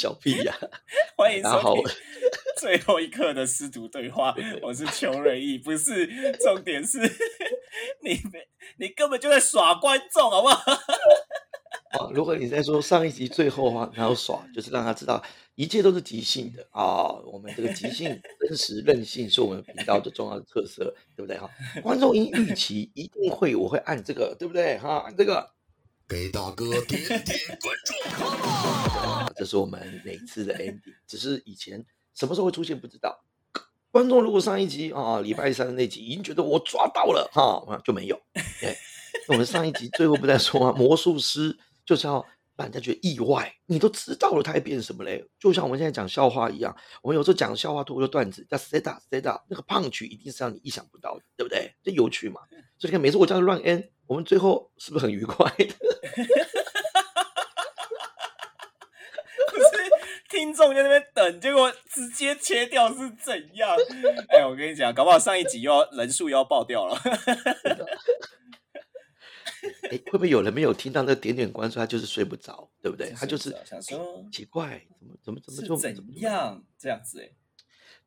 小屁呀！欢迎收听 最后一刻的师徒对话，我是邱瑞义，不是重点是你没你根本就在耍观众，好不好？哦，如果你在说上一集最后的话，然后耍，就是让他知道一切都是即兴的啊、我们这个即兴、真实、任性是我们频道的重要的特色，对不对哈？观众因预期一定会，我会按这个，对不对哈？按这个，给大哥点点关注。这是我们每次的 ending，只是以前什么时候会出现不知道。观众如果上一集啊，礼拜三的那集已经觉得我抓到了哈，就没有。对，那我们上一集最后不在说啊？魔术师就是要让人家觉得意外，你都知道了，他还变什么嘞？就像我们现在讲笑话一样，我们有时候讲笑话脱口秀段子叫 set up set up，那个胖曲一定是让你意想不到的，对不对？这有趣嘛？所以你看，每次我叫他乱 end，我们最后是不是很愉快的？不是听众在那边等，结果直接切掉是怎样？哎，我跟你讲，搞不好上一集又要人数又要爆掉了。哎，会不会有人没有听到那点点关注，他就是睡不着，对不对？他就是想说奇怪，怎么怎么怎么就是怎样这样子？哎，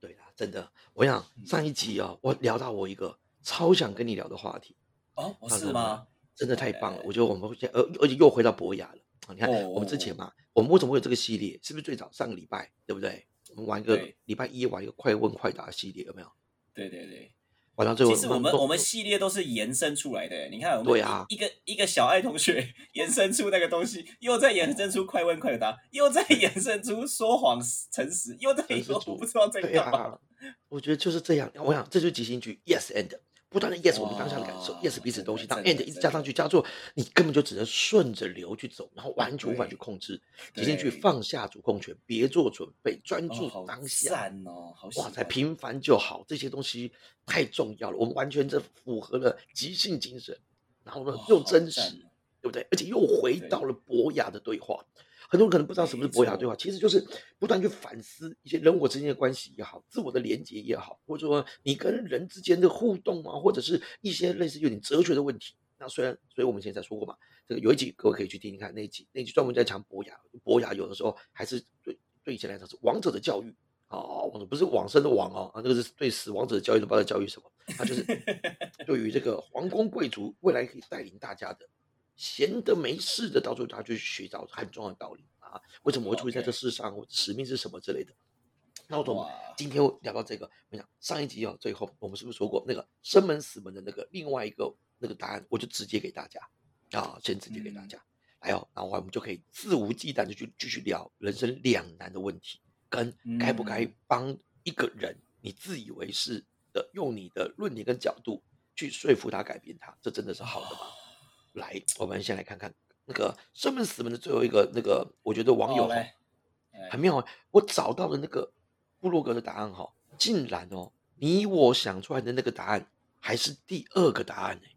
对啦，真的，我想上一集哦，我聊到我一个超想跟你聊的话题，哦，是吗？真的太棒了哎。我觉得我们会现在，呃，而且又回到博雅了啊！你看，哦我们之前嘛，我们为什么会有这个系列？是不是最早上个礼拜，对不对？我们玩一个礼拜一玩一个快问快答系列，有没有？对对对。玩到最后，其实我们我们系列都是延伸出来的，你看我们对啊一一个一个小爱同学 延伸出那个东西，又再延伸出快问快答，又再延伸出说谎诚实，又再说我不知道在对干嘛。啊，我觉得就是这样。我想这就是即兴剧，yes and 不断的 yes 我们当下的感受，yes 彼此的东西，当 and 一直加上去加做，你根本就只能顺着流去走，然后完全无法去控制。即兴剧对放下主控权，别做准备，专注当下。赞哦，好哇塞，平凡就好，这些东西太重要了。我们完全这符合了即兴精神，然后呢又真实，对不对？而且又回到了博雅的对话。很多人可能不知道什么是博雅对话，其实就是不断去反思一些人我之间的关系也好，自我的连接也好，或者说你跟人之间的互动啊，或者是一些类似有点哲学的问题。那虽然，所以我们以前才说过嘛，这个有一集各位可以去听听看那一集，那一集专门在讲博雅，博雅有的时候还是对对以前来讲是王者的教育。哦，王者不是往生的王哦，啊，那个是对死亡者的教育，都不知道在教育什么。他就是 对于这个皇宫贵族未来可以带领大家的，闲的没事的，到处他去寻找很重要的道理啊。为什么会出现在这世上？我使命是什么之类的。那我们哇今天聊到这个，我想上一集哦，最后我们是不是说过那个生门死门的那个另外一个那个答案，我就直接给大家啊，先直接给大嗯家。来哦，然后我们就可以肆无忌惮的去继续聊人生两难的问题，跟该不该嗯帮一个人你自以为是的用你的论点跟角度去说服他改变他，这真的是好的吗？来，我们先来看看那个生门死门的最后一个那个，我觉得网友哦哦来哎很妙哦，我找到的那个布洛格的答案哈、竟然哦，你我想出来的那个答案还是第二个答案呢。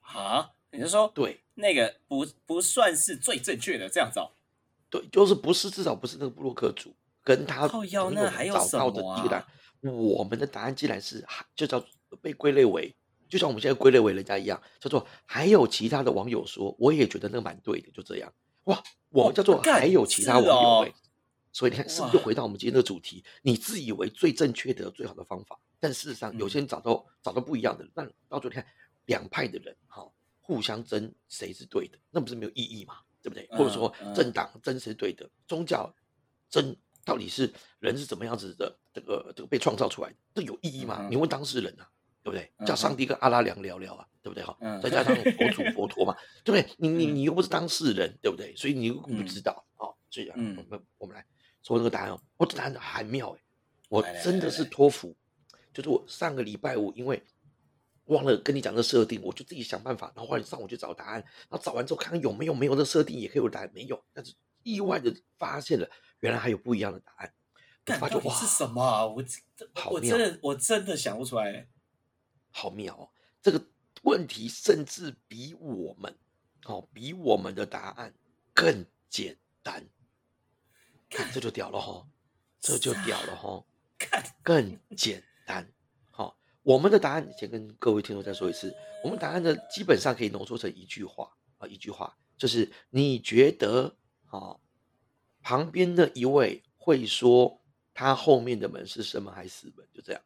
啊，你是说对那个不不算是最正确的这样子哦？对，就是不是至少不是那个布洛克主跟他那还有什找到的么第一个答案啊，我们的答案既然是就叫被归类为，就像我们现在归类为人家一样，叫做还有其他的网友说，我也觉得那个蛮对的，就这样。哇，我们叫做还有其他网友是哦哎、所以你看是不是就回到我们今天的主题？你自以为最正确的、最好的方法，但事实上有嗯些人找到、找到不一样的，那到最后你看两派的人哈、互相争谁是对的，那不是没有意义嘛？对不对？或者说政党争谁是对的，宗教争到底是人是怎么样子的，这个这个被创造出来的，这有意义吗？嗯你问当事人啊，对不对？叫上帝跟阿拉良聊聊啊，对不对？哈、嗯再加上佛祖佛陀嘛，对不对？你你嗯你又不是当事人，对不对？所以你又不嗯知道哦。所以啊，嗯我们我们来说这个答案哦，我的答案很妙哎，我真的是托福，就是我上个礼拜五因为忘了跟你讲这个设定，我就自己想办法，然后后来上午去找答案，然后找完之后看看有没有没有这个设定也可以有答案，没有，但是意外的发现了原来还有不一样的答案，我干发觉哇，是什么啊？我这好妙我真的我真的想不出来。好妙哦！这个问题甚至比我们哦，比我们的答案更简单。看，这就屌了哈、这就屌了哈、看更简单。好、我们的答案先跟各位听众再说一次，我们答案呢基本上可以浓缩成一句话啊，一句话就是你觉得啊、旁边的一位会说他后面的门是生门还是死门，就这样。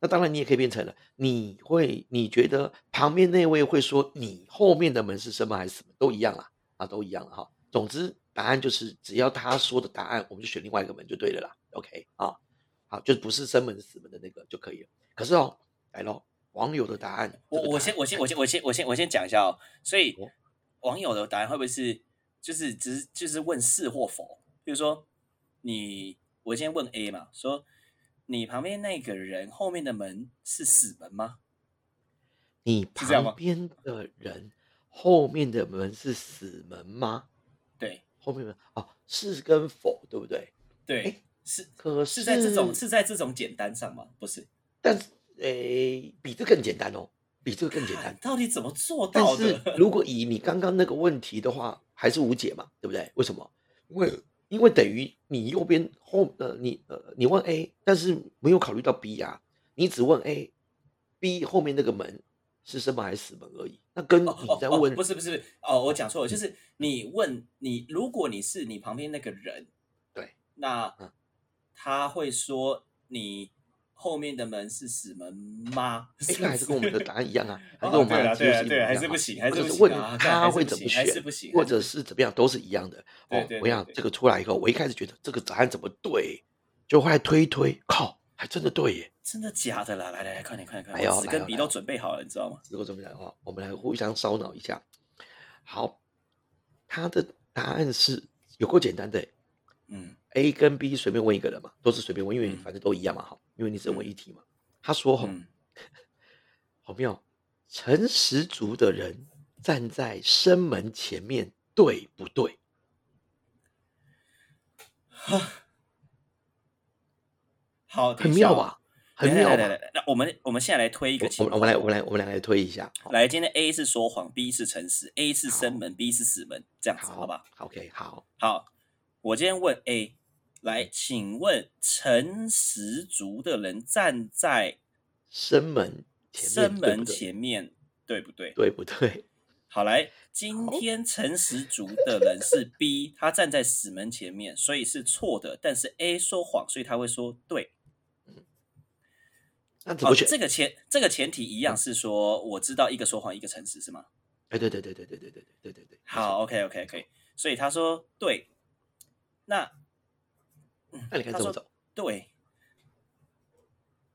那当然，你也可以变成了，你会你觉得旁边那位会说你后面的门是生门还是死门，都一样啦，啊，都一样了哈。总之，答案就是只要他说的答案，我们就选另外一个门就对了啦。OK 啊，好，就不是生门死门的那个就可以了。可是哦，来咯，网友的答案，我我先我先我先我先我先我先讲一下哦。所以哦网友的答案会不会是就是只是就是问是或否？比如说你我先问 A 嘛，说你旁边那个人后面的门是死门吗？你旁边的人后面的门是死门吗？对后面门哦，是跟否，对不对？对，是可是在这种是是在这种简单上吗？不是，但是诶，比这更简单哦，比这个更简单。到底怎么做但到是的？如果以你刚刚那个问题的话，还是无解嘛，对不对？为什么？因为因为等于你右边后呃，你呃，你问 A，但是没有考虑到 B 啊，你只问 A，B 后面那个门是生门还是死门而已。那跟你在问不是不是不是哦，我讲错了，就是你问你，如果你是你旁边那个人，对，那嗯他会说你后面的门是死门吗？哎，那还是跟我们的答案一样啊，还是我们对还是不行还是问他会怎么选或者是怎么样，都是一样的。哦，我想这个出来以后，我一开始觉得这个答案怎么对，就后来推一推，靠，还真的对耶。真的假的啦？来来来，快点快点快来点，我纸跟笔都准备好了，你知道吗？如果这么讲的话，我们来互相烧脑一下。好，他的答案是有够简单的耶嗯，A 跟 B 随便问一个人嘛，都是随便问，因为嗯反正都一样嘛，好，因为你只能问嗯一题嘛。他说哈，嗯，好妙，诚实族的人站在生门前面，对不对？哈好，很？妙吧？很妙吧？来来来，那我们我们现在来推一个我们我们来我。们来我们来来推一下。来，今天 A 是说谎，B 是诚实，A 是生门，B 是死门，这样子好吧？，OK，好，好，我今天问 A，来，请问诚实族的人站在生门前生？门前面，对不对？对不对？好，来，今天诚实族的人是 B，他站在死门前面，所以是错的。但是 A 说谎，所以他会说对。哦那怎么，选？这个前这个前提一样是说，我知道一个说谎，一个诚实是吗？哎，对对对对对对对对对对对。好，OK OK OK，所以他说对。那，嗯那你该他说怎么走？对。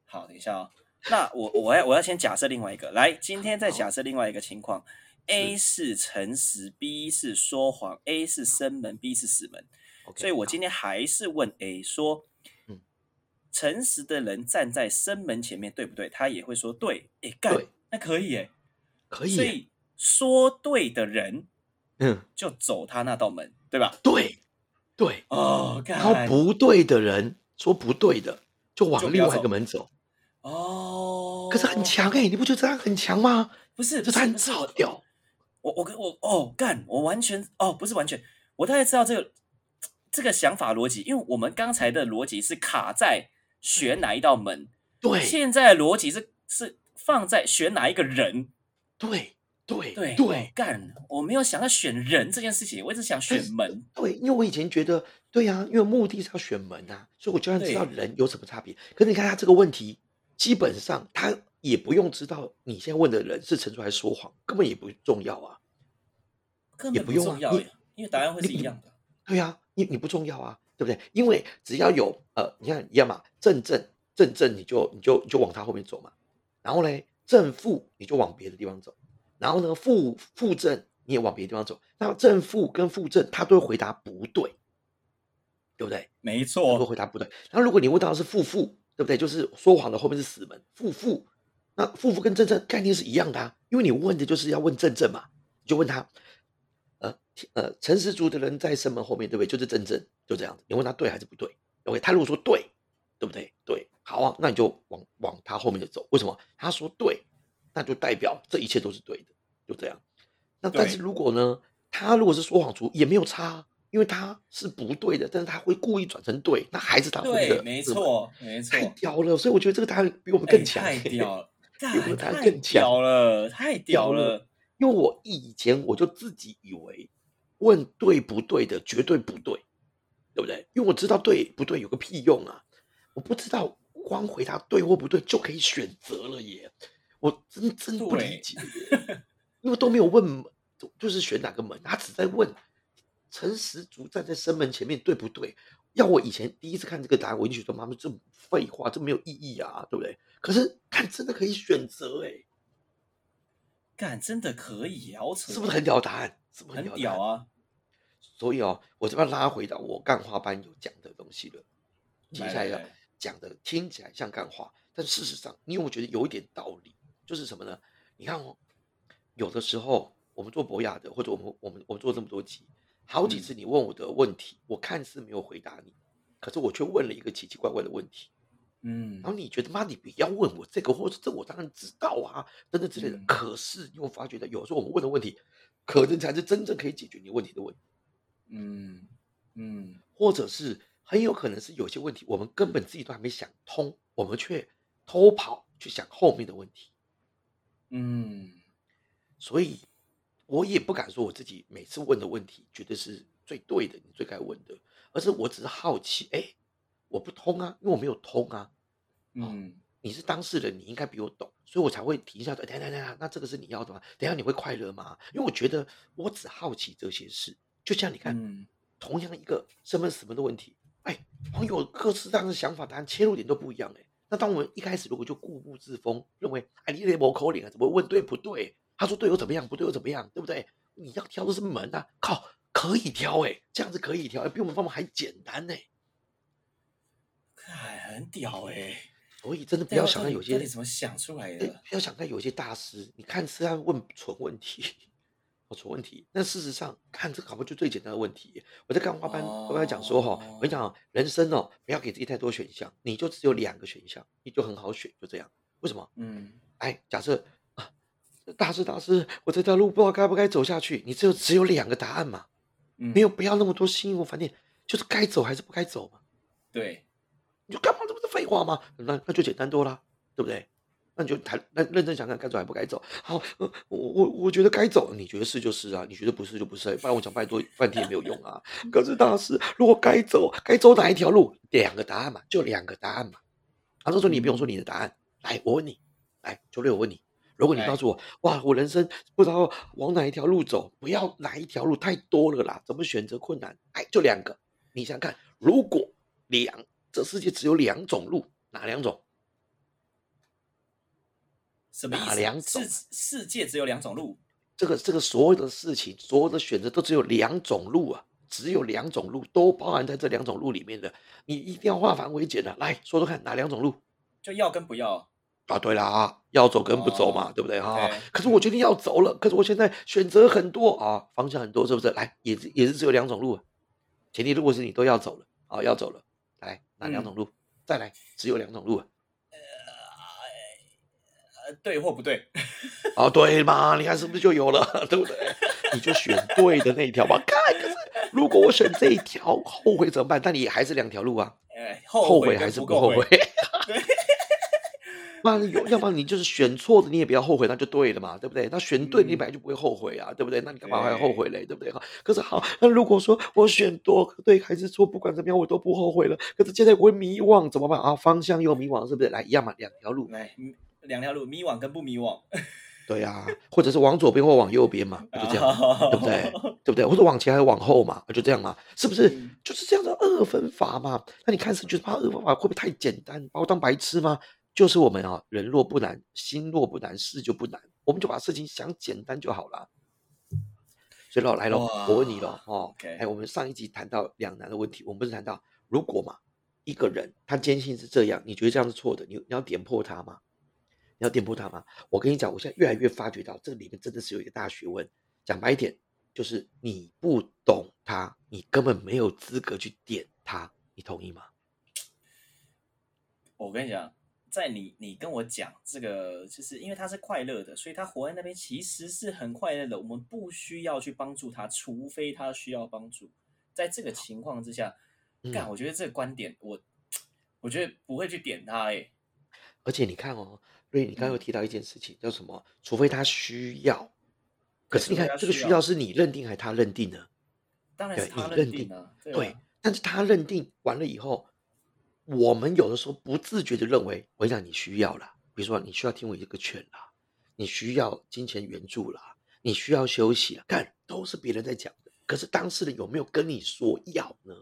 好，等一下哦。那我我要我要先假设另外一个，来，今天再假设另外一个情况，A 是诚实，B 是说谎，A 是生门，B 是死门所以我今天还是问 A 说，嗯诚实的人站在生门前面，对不对？他也会说对，哎干，那可以哎，可以，所以说对的人嗯，就走他那道门，对吧？对对。哦，然后不对的人说不对的，就就往另外一个门走。哦，可是很强哎，你不觉得这样很强吗？不是，这答案不是不是我超屌。我我跟我哦干，我完全哦不是完全，我大概知道这个这个想法逻辑，因为我们刚才的逻辑是卡在选哪一道门，对现在的逻辑是是放在选哪一个人。对对对对干，我没有想到选人这件事情，我一直想选门。对，因为我以前觉得对呀、因为目的是要选门啊，所以我就算知道人有什么差别。可是你看他这个问题，基本上他也不用知道你现在问的人是陈述还是说谎，根本也不重要啊。根本也不用啊你重要耶，因为答案会是一样的。对呀、你你不重要啊，对不对？因为只要有呃，你看一样嘛，正正正正，你就你就你就往他后面走嘛。然后嘞，正负你就往别的地方走。然后呢，负负正你也往别的地方走。那正负跟负正，他都会回答不对，对不对？没错会，回答不对。然后如果你问到是负负，对不对？就是说谎的后面是死门，负负。那负负跟正正概念是一样的啊，因为你问的就是要问正正嘛，你就问他，呃呃，诚实族的人在生门后面，对不对？就是正正，就这样子。你问他对还是不对？OK，他如果说对，对不对？对，好啊，那你就往往他后面的走。为什么？他说对，那就代表这一切都是对的，就这样。那但是如果呢，他如果是说谎族，也没有差啊，因为他是不对的，但是他会故意转成对，那还是他后面的对，没错，没错太，屌了，所以我觉得这个答案比我们哎更强、太屌了，比我们答案太更强屌了，太屌了了。因为我以前我就自己以为问对不对的绝对不对，对不对？因为我知道对不对有个屁用啊！我不知道光回答对或不对就可以选择了耶！我真真不理解，因为都没有问，就是选哪个门，他只在问陈十足站在生门前面对不对？要我以前第一次看这个答案，我就觉得妈妈这废话，这没有意义啊，对不对？可是看真的可以选择哎，干真的可以啊，我扯，是不是很屌答案？是不是很屌？啊？所以哦，我这边拉回到我干话班有讲的东西了。接下来要讲的听起来像干话，但事实上，你有没有觉得有一点道理，就是什么呢？你看哦，有的时候我们做博雅的，或者我们我们我们做这么多集，好几嗯次你问我的问题，我看似没有回答你，可是我却问了一个奇奇怪怪的问题，嗯然后你觉得妈，你不要问我这个，或者这我当然知道啊，等等之类的。嗯可是你有发觉到，有时候我们问的问题，可能才是真正可以解决你问题的问题。嗯嗯或者是很有可能是有些问题我们根本自己都还没想通，我们却偷跑去想后面的问题，嗯所以我也不敢说我自己每次问的问题绝对是最对的，你最该问的，而是我只是好奇，哎，我不通啊，因为我没有通啊。嗯你是当事人，你应该比我懂，所以我才会提一下，等等等下等下，那这个是你要的吗？等下你会快乐吗？因为我觉得我只好奇这些事，就像你看，嗯同样一个身份什么的问题，哎，网友各式各样的想法，答案切入点都不一样，哎，那当我们一开始如果就固步自封，认为哎你得某口令啊，怎么会问对不对？他说对又怎么样，不对又怎么样，对不对？你要挑的是门啊，靠，可以挑哎，这样子可以挑，哎比我们方法还简单哎，看很屌哎，所以真的不要想到有些到底到底怎么想出来哎，的？不要想看有些大师，你看是在问蠢问题，哦，出问题。那事实上，看这个搞不就最简单的问题。我在干花班，我跟他讲说哈，我跟你讲哦，人生哦，不要给自己太多选项，你就只有两个选项，你就很好选，就这样。为什么？嗯哎，假设啊，大师大师，我这条路不知道该不该走下去，你只有只有两个答案嘛，嗯，没有不要那么多心无烦念，就是该走还是不该走嘛。对，你就干嘛？这不是废话吗？那那就简单多了，对不对？那你就谈，那认真想想，该走还不该走。好，呃我我我觉得该走，你觉得是就是啊，你觉得不是就不是，不然我讲拜多半天也没有用啊。可是大师，如果该走，该走哪一条路？两个答案嘛，就两个答案嘛。他说说你不用说你的答案，来，我问你，来，九六我问你，如果你告诉我，哇，我人生不知道往哪一条路走，不要哪一条路太多了啦，怎么选择困难？哎，就两个，你想想看，如果两这世界只有两种路，哪两种？什么意思？哪两种世世界只有两种路，这个这个所有的事情，所有的选择都只有两种路啊，只有两种路，都包含在这两种路里面的。你一定要化繁为简的，来说说看，哪两种路？就要跟不要。啊，对啦，要走跟不走嘛，哦对不对哈、可是我决定要走了，可是我现在选择很多啊，方向很多，是不是？来，也是也是只有两种路、啊，前提如果是你都要走了啊，要走了，来哪两种路？再来，只有两种路啊。呃，对或不对？啊，对嘛？你看是不是就有了，对不对？你就选对的那一条吧。看，可是如果我选这一条，后悔怎么办？但你还是两条路啊，哎，后悔还是不后后悔？那有，要不然你就是选错的，你也不要后悔，那就对了嘛，对不对？那选对，你嗯本来就不会后悔啊，对不对？那你干嘛还要后悔嘞，对不对？哈，可是好，那如果说我选多对还是错，不管怎么样我都不后悔了，可是现在我会迷惘，怎么办啊？方向又迷惘，是不是？来，一样嘛，两条路，来，嗯两条路，迷惘跟不迷惘，对呀、或者是往左边或往右边嘛，就这样嘛。对不对？对不对？或者往前还是往后嘛？就这样嘛？是不是嗯？就是这样的二分法嘛？那你看是觉得怕二分法会不会太简单，把我当白痴吗？就是我们啊，人若不难，心若不难，事就不难，我们就把事情想简单就好了。所以老，来了，我问你喽，哇哦哎，我们上一集谈到两难的问题，我们不是谈到如果嘛，一个人他坚信是这样，你觉得这样是错的，你你要点破他吗？你要点破他吗？我跟你讲，我现在越来越发觉到这里面真的是有一个大学问。讲白一点，就是你不懂他，你根本没有资格去点他，你同意吗？我跟你讲，在你你跟我讲这个，就是因为他是快乐的，所以他活在那边其实是很快乐的。我们不需要去帮助他，除非他需要帮助。在这个情况之下，干，嗯我觉得这个观点，我我觉得不会去点他、欸。而且你看哦，瑞，你刚刚提到一件事情，叫什么？除非他需要。可是你看，这个需要是你认定还是他认定呢？对当然是他你认定对但是他认定完了以后，我们有的时候不自觉的认为，我讲你需要啦，比如说你需要听我一个劝啦，你需要金钱援助啦，你需要休息啦，干都是别人在讲的。可是当事人有没有跟你说要呢？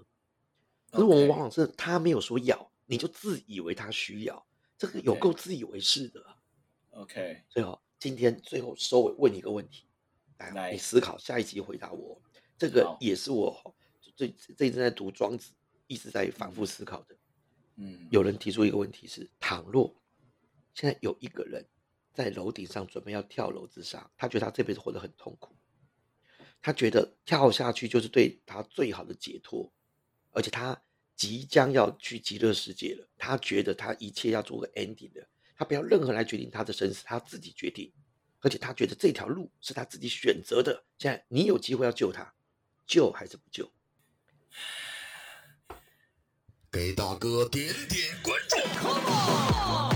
可是我们往往是他没有说要，你就自以为他需要，这个有够自以为是的啊。OK，所以哦，今天最后收尾问你一个问题，来，来你思考下一集回答我。这个也是我最这一阵在读庄子，一直在反复思考的。嗯，有人提出一个问题是：倘若现在有一个人在楼顶上准备要跳楼自杀，他觉得他这辈子活得很痛苦，他觉得跳下去就是对他最好的解脱，而且他即将要去极乐世界了，他觉得他一切要做个 ending 的，他不要任何来决定他的生死，他自己决定，而且他觉得这条路是他自己选择的。现在你有机会要救他，救还是不救？给大哥点点关注。